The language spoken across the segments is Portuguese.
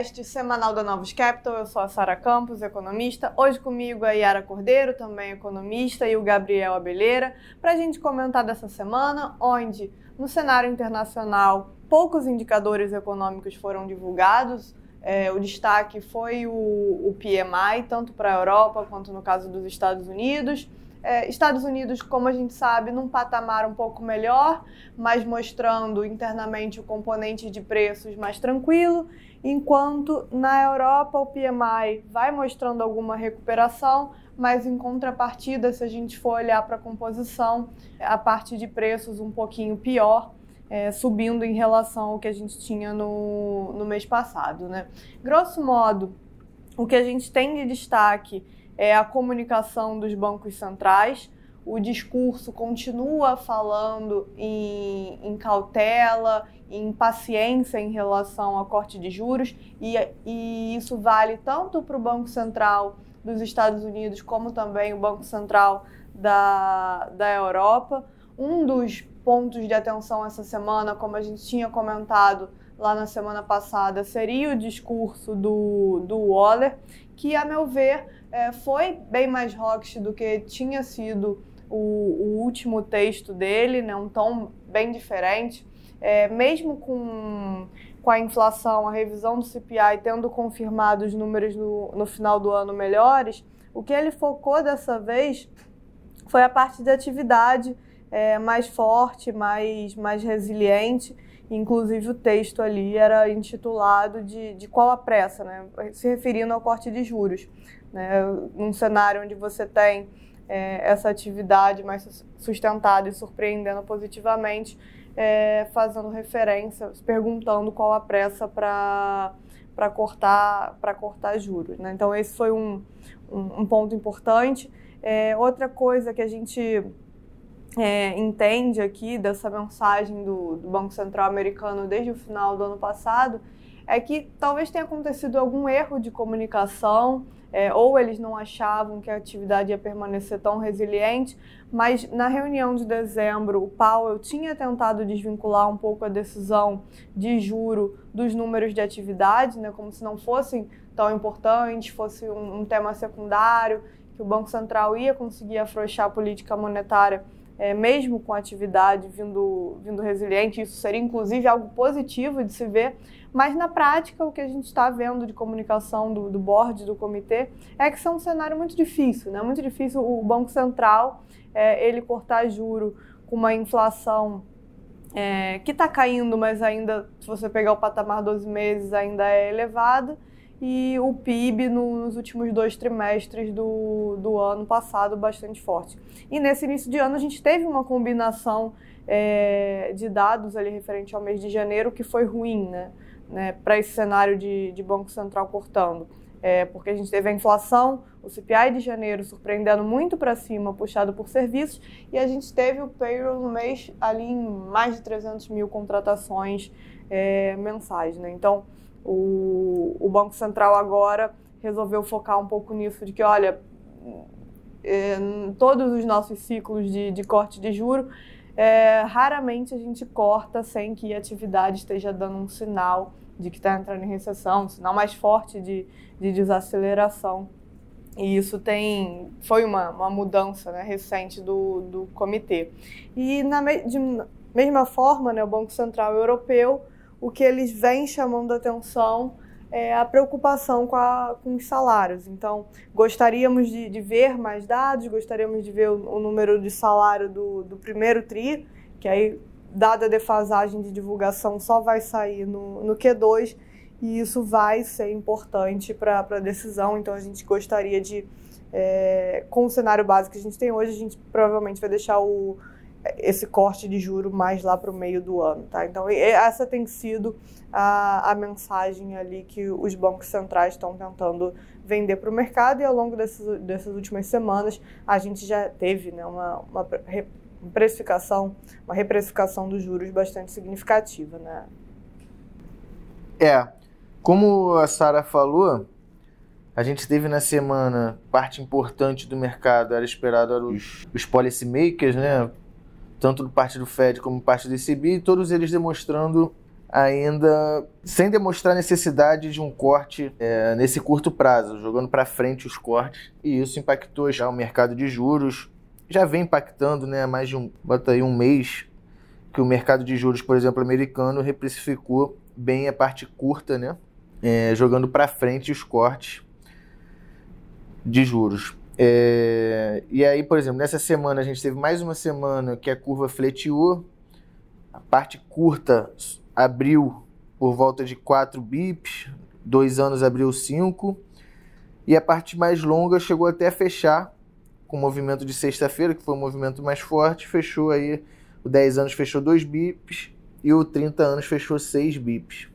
podcast semanal da Novos Capital. Eu sou a Sara Campos, economista. Hoje comigo a Yara Cordeiro, também economista, e o Gabriel Abelheira, para a gente comentar dessa semana, onde no cenário internacional poucos indicadores econômicos foram divulgados. É, o destaque foi o, o PMI, tanto para a Europa quanto no caso dos Estados Unidos. É, Estados Unidos, como a gente sabe, num patamar um pouco melhor, mas mostrando internamente o componente de preços mais tranquilo, enquanto na Europa o PMI vai mostrando alguma recuperação, mas em contrapartida, se a gente for olhar para a composição, a parte de preços um pouquinho pior, é, subindo em relação ao que a gente tinha no, no mês passado. Né? Grosso modo, o que a gente tem de destaque é a comunicação dos bancos centrais. O discurso continua falando em, em cautela, em paciência em relação ao corte de juros, e, e isso vale tanto para o Banco Central dos Estados Unidos como também o Banco Central da, da Europa. Um dos pontos de atenção essa semana, como a gente tinha comentado lá na semana passada, seria o discurso do, do Waller, que, a meu ver, é, foi bem mais rocks do que tinha sido o, o, último texto dele, né, um tom bem diferente. É, mesmo com, com a inflação, a revisão do CPI tendo confirmado os números no, no final do ano melhores, o que ele focou dessa vez foi a parte de atividade é, mais forte, mais, mais resiliente. Inclusive o texto ali era intitulado de, de qual a pressa, né? se referindo ao corte de juros. Né? Num cenário onde você tem é, essa atividade mais sustentada e surpreendendo positivamente, é, fazendo referência, perguntando qual a pressa para para cortar para cortar juros. Né? Então esse foi um, um, um ponto importante. É, outra coisa que a gente é, entende aqui dessa mensagem do, do, Banco Central americano desde o final do ano passado é que talvez tenha acontecido algum erro de comunicação, é, ou eles não achavam que a atividade ia permanecer tão resiliente, mas na reunião de dezembro o Powell tinha tentado desvincular um pouco a decisão de juro dos números de atividade, né, como se não fossem tão importantes, fosse um, um tema secundário, que o Banco Central ia conseguir afrouxar a política monetária é, mesmo com a atividade vindo, vindo resiliente, isso seria inclusive algo positivo de se ver, mas na prática o que a gente está vendo de comunicação do, do board, do comitê, é que isso é um cenário muito difícil, né? muito difícil o Banco Central é, ele cortar juro com uma inflação é, que está caindo, mas ainda, se você pegar o patamar 12 meses, ainda é elevada, e o PIB nos últimos dois trimestres do, do ano passado bastante forte. E nesse início de ano a gente teve uma combinação é, de dados ali referente ao mês de janeiro que foi ruim, né? né para esse cenário de, de Banco Central cortando. É, porque a gente teve a inflação, o CPI de janeiro surpreendendo muito para cima, puxado por serviços, e a gente teve o payroll no mês ali em mais de 300 mil contratações é, mensais. Né? Então, o, o Banco Central agora resolveu focar um pouco nisso, de que, olha, é, todos os nossos ciclos de, de corte de juro, é, raramente a gente corta sem que a atividade esteja dando um sinal de que está entrando em recessão, um sinal mais forte de, de desaceleração. E isso tem foi uma, uma mudança né, recente do, do comitê. E na de mesma forma, né, o Banco Central Europeu o que eles vêm chamando a atenção é a preocupação com, a, com os salários. Então, gostaríamos de, de, ver mais dados, gostaríamos de ver o, o número de salário do, do, primeiro TRI, que aí, dada a defasagem de divulgação, só vai sair no, no Q2, e isso vai ser importante para a decisão. Então, a gente gostaria de, é, com o cenário básico que a gente tem hoje, a gente provavelmente vai deixar o esse corte de juro mais lá para o meio do ano, tá? Então essa tem sido a, a mensagem ali que os bancos centrais estão tentando vender para o mercado e ao longo desses, dessas últimas semanas a gente já teve né, uma, uma precificação, uma reprecificação dos juros bastante significativa, né? É, como a Sara falou, a gente teve na semana parte importante do mercado era esperado eram os, os policymakers, né? Tanto do parte do Fed como parte do ECB, todos eles demonstrando ainda sem demonstrar necessidade de um corte é, nesse curto prazo, jogando para frente os cortes, e isso impactou já o mercado de juros, já vem impactando, né, há mais de um, bota aí um mês, que o mercado de juros, por exemplo, americano, reprecificou bem a parte curta, né, é, jogando para frente os cortes de juros. É, e aí, por exemplo, nessa semana a gente teve mais uma semana que a curva fleteou, a parte curta abriu por volta de 4 bips, dois anos abriu 5, e a parte mais longa chegou até a fechar com o movimento de sexta-feira, que foi o movimento mais forte, fechou aí, o 10 anos fechou 2 bips e o 30 anos fechou 6 bips.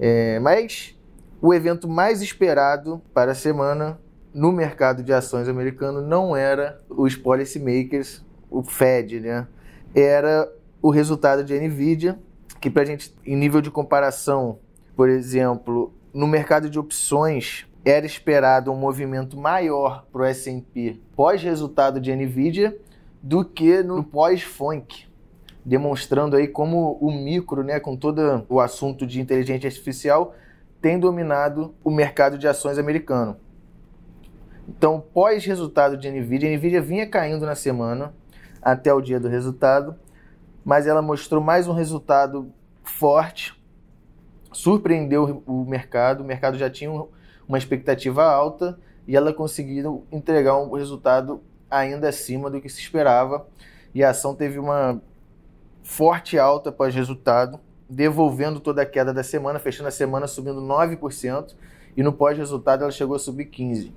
É, mas o evento mais esperado para a semana no mercado de ações americano não era os policymakers, o Fed, né? Era o resultado de Nvidia, que para a gente, em nível de comparação, por exemplo, no mercado de opções, era esperado um movimento maior para o S&P pós-resultado de Nvidia do que no pós-FONC, demonstrando aí como o micro, né, com todo o assunto de inteligência artificial, tem dominado o mercado de ações americano. Então, pós-resultado de Nvidia, a Nvidia vinha caindo na semana até o dia do resultado, mas ela mostrou mais um resultado forte, surpreendeu o mercado, o mercado já tinha uma expectativa alta e ela conseguiu entregar um resultado ainda acima do que se esperava e a ação teve uma forte alta após resultado, devolvendo toda a queda da semana, fechando a semana subindo 9% e no pós-resultado ela chegou a subir 15%,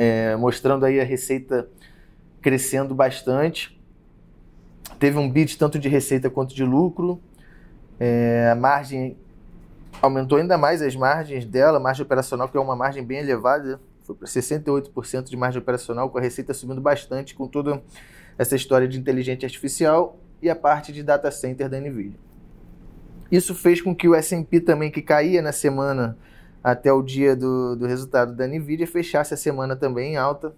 é, mostrando aí a receita crescendo bastante teve um beat tanto de receita quanto de lucro. É, a margem aumentou ainda mais as margens dela, a margem operacional, que é uma margem bem elevada, foi para 68% de margem operacional, com a receita subindo bastante, com toda essa história de inteligência artificial e a parte de data center da NVIDIA. Isso fez com que o S&P também, que caía na semana até o dia do, do resultado da NVIDIA, fechasse a semana também em alta,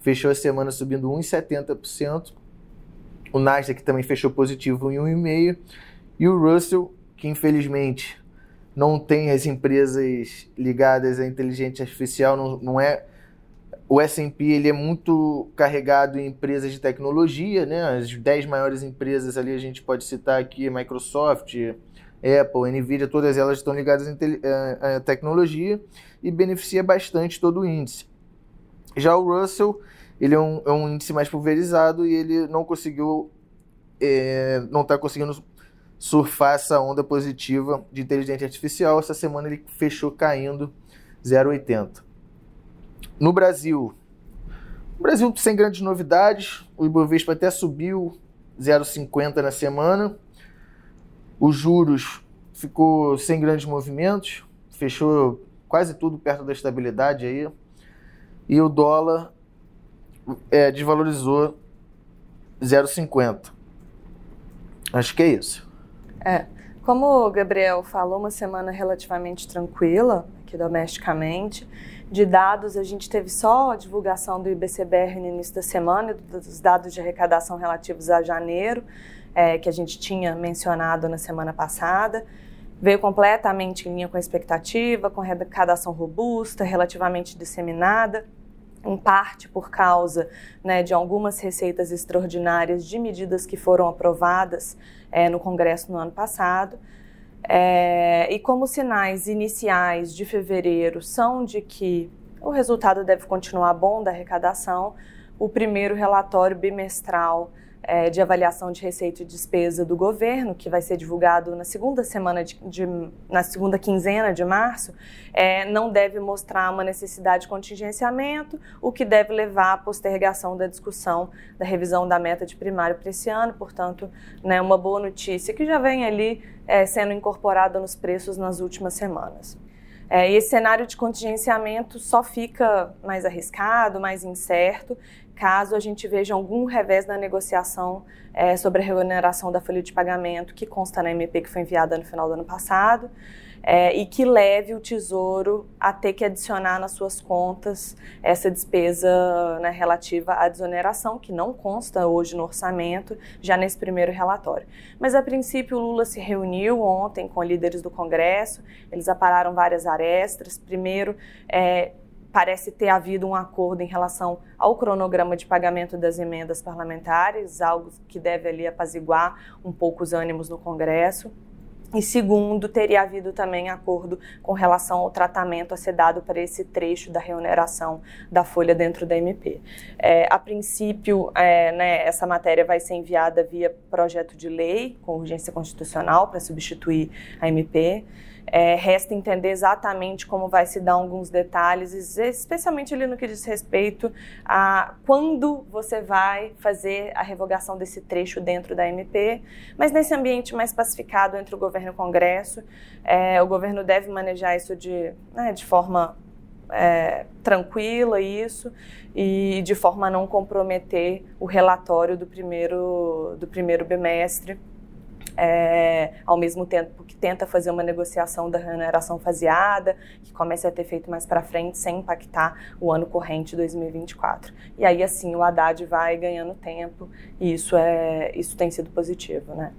fechou a semana subindo 1,70%, o Nasdaq também fechou positivo em 1,5%. E o Russell, que infelizmente não tem as empresas ligadas à inteligência artificial, não, não é. O S&P ele é muito carregado em empresas de tecnologia, né? As 10 maiores empresas ali a gente pode citar aqui, Microsoft, Apple, Nvidia, todas elas estão ligadas à tecnologia e beneficia bastante todo o índice. Já o Russell, ele é um, é um índice mais pulverizado e ele não conseguiu, é, não está conseguindo surfar essa onda positiva de inteligência artificial. Essa semana ele fechou caindo 0,80. No Brasil, o Brasil sem grandes novidades, o Ibovespa até subiu 0,50 na semana. Os juros ficou sem grandes movimentos, fechou quase tudo perto da estabilidade aí. E o dólar é, desvalorizou 0,50. Acho que é isso. É. Como o Gabriel falou, uma semana relativamente tranquila aqui domesticamente. De dados, a gente teve só a divulgação do IBCBR no início da semana, dos dados de arrecadação relativos a janeiro, é, que a gente tinha mencionado na semana passada. Veio completamente em linha com a expectativa, com arrecadação robusta, relativamente disseminada em parte por causa né, de algumas receitas extraordinárias de medidas que foram aprovadas é, no Congresso no ano passado. É, e como sinais iniciais de fevereiro são de que o resultado deve continuar bom da arrecadação, o primeiro relatório bimestral é, de avaliação de receita e despesa do governo, que vai ser divulgado na segunda semana de, de na segunda quinzena de março, é, não deve mostrar uma necessidade de contingenciamento, o que deve levar à postergação da discussão da revisão da meta de primário para esse ano. Portanto, né, uma boa notícia que já vem ali é, sendo incorporada nos preços nas últimas semanas. É, esse cenário de contingenciamento só fica mais arriscado, mais incerto, caso a gente veja algum revés na negociação é, sobre a remuneração da folha de pagamento que consta na MP que foi enviada no final do ano passado. é, e que leve o Tesouro a ter que adicionar nas suas contas essa despesa né, relativa à desoneração, que não consta hoje no orçamento, já nesse primeiro relatório. Mas, a princípio, o Lula se reuniu ontem com líderes do Congresso, eles apararam várias arestas. Primeiro, é, parece ter havido um acordo em relação ao cronograma de pagamento das emendas parlamentares, algo que deve ali apaziguar um pouco os ânimos no Congresso. E segundo, teria havido também acordo com relação ao tratamento a ser dado para esse trecho da reoneração da folha dentro da MP. É, a princípio, é, né, essa matéria vai ser enviada via projeto de lei, com urgência constitucional, para substituir a MP. É, resta entender exatamente como vai se dar alguns detalhes, especialmente ali no que diz respeito a quando você vai fazer a revogação desse trecho dentro da MP, mas nesse ambiente mais pacificado entre o governo e o Congresso, é, o governo deve manejar isso de, né, de forma é, tranquila isso e de forma a não comprometer o relatório do primeiro do primeiro bimestre é, ao mesmo tempo que tenta fazer uma negociação da remuneração faseada, que comece a ter feito mais para frente, sem impactar o ano corrente 2024. E aí, assim, o Haddad vai ganhando tempo e isso, é, isso tem sido positivo, né?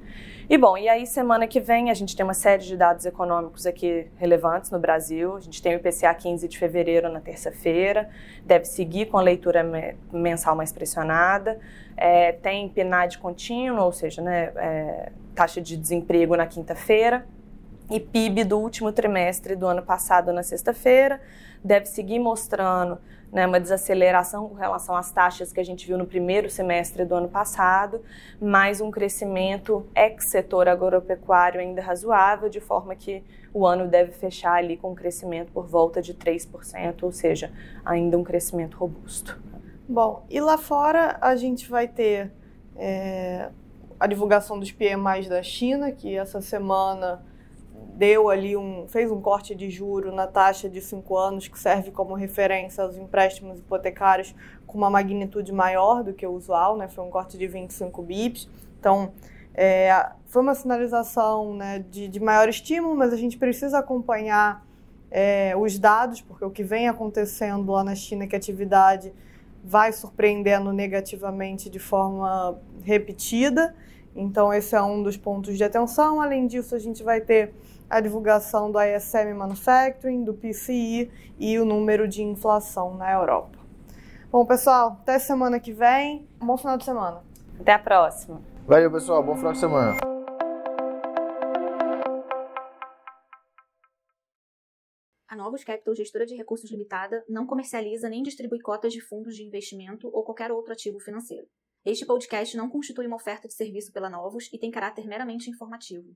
E bom, e aí semana que vem a gente tem uma série de dados econômicos aqui relevantes no Brasil. A gente tem o IPCA 15 de fevereiro na terça-feira, deve seguir com a leitura mensal mais pressionada. É, tem PNAD contínuo, ou seja, né, é, taxa de desemprego na quinta-feira. E PIB do último trimestre do ano passado na sexta-feira deve seguir mostrando né, uma desaceleração com relação às taxas que a gente viu no primeiro semestre do ano passado, mais um crescimento ex-setor agropecuário ainda razoável, de forma que o ano deve fechar ali com um crescimento por volta de 3%, ou seja, ainda um crescimento robusto. Bom, e lá fora a gente vai ter é, a divulgação dos PMIs da China, que essa semana deu ali um, fez um corte de juro na taxa de 5 anos que serve como referência aos empréstimos hipotecários com uma magnitude maior do que o usual, né? Foi um corte de 25 bips. Então, é, foi uma sinalização né, de, de, maior estímulo, mas a gente precisa acompanhar é, os dados, porque o que vem acontecendo lá na China que a atividade vai surpreendendo negativamente de forma repetida. Então, esse é um dos pontos de atenção. Além disso, a gente vai ter a divulgação do ISM Manufacturing, do PCI e o número de inflação na Europa. Bom, pessoal, até semana que vem. Bom final de semana. Até a próxima. Valeu, pessoal. Bom final de semana. A Novos Capital, gestora de recursos limitada, não comercializa nem distribui cotas de fundos de investimento ou qualquer outro ativo financeiro. Este podcast não constitui uma oferta de serviço pela Novos e tem caráter meramente informativo.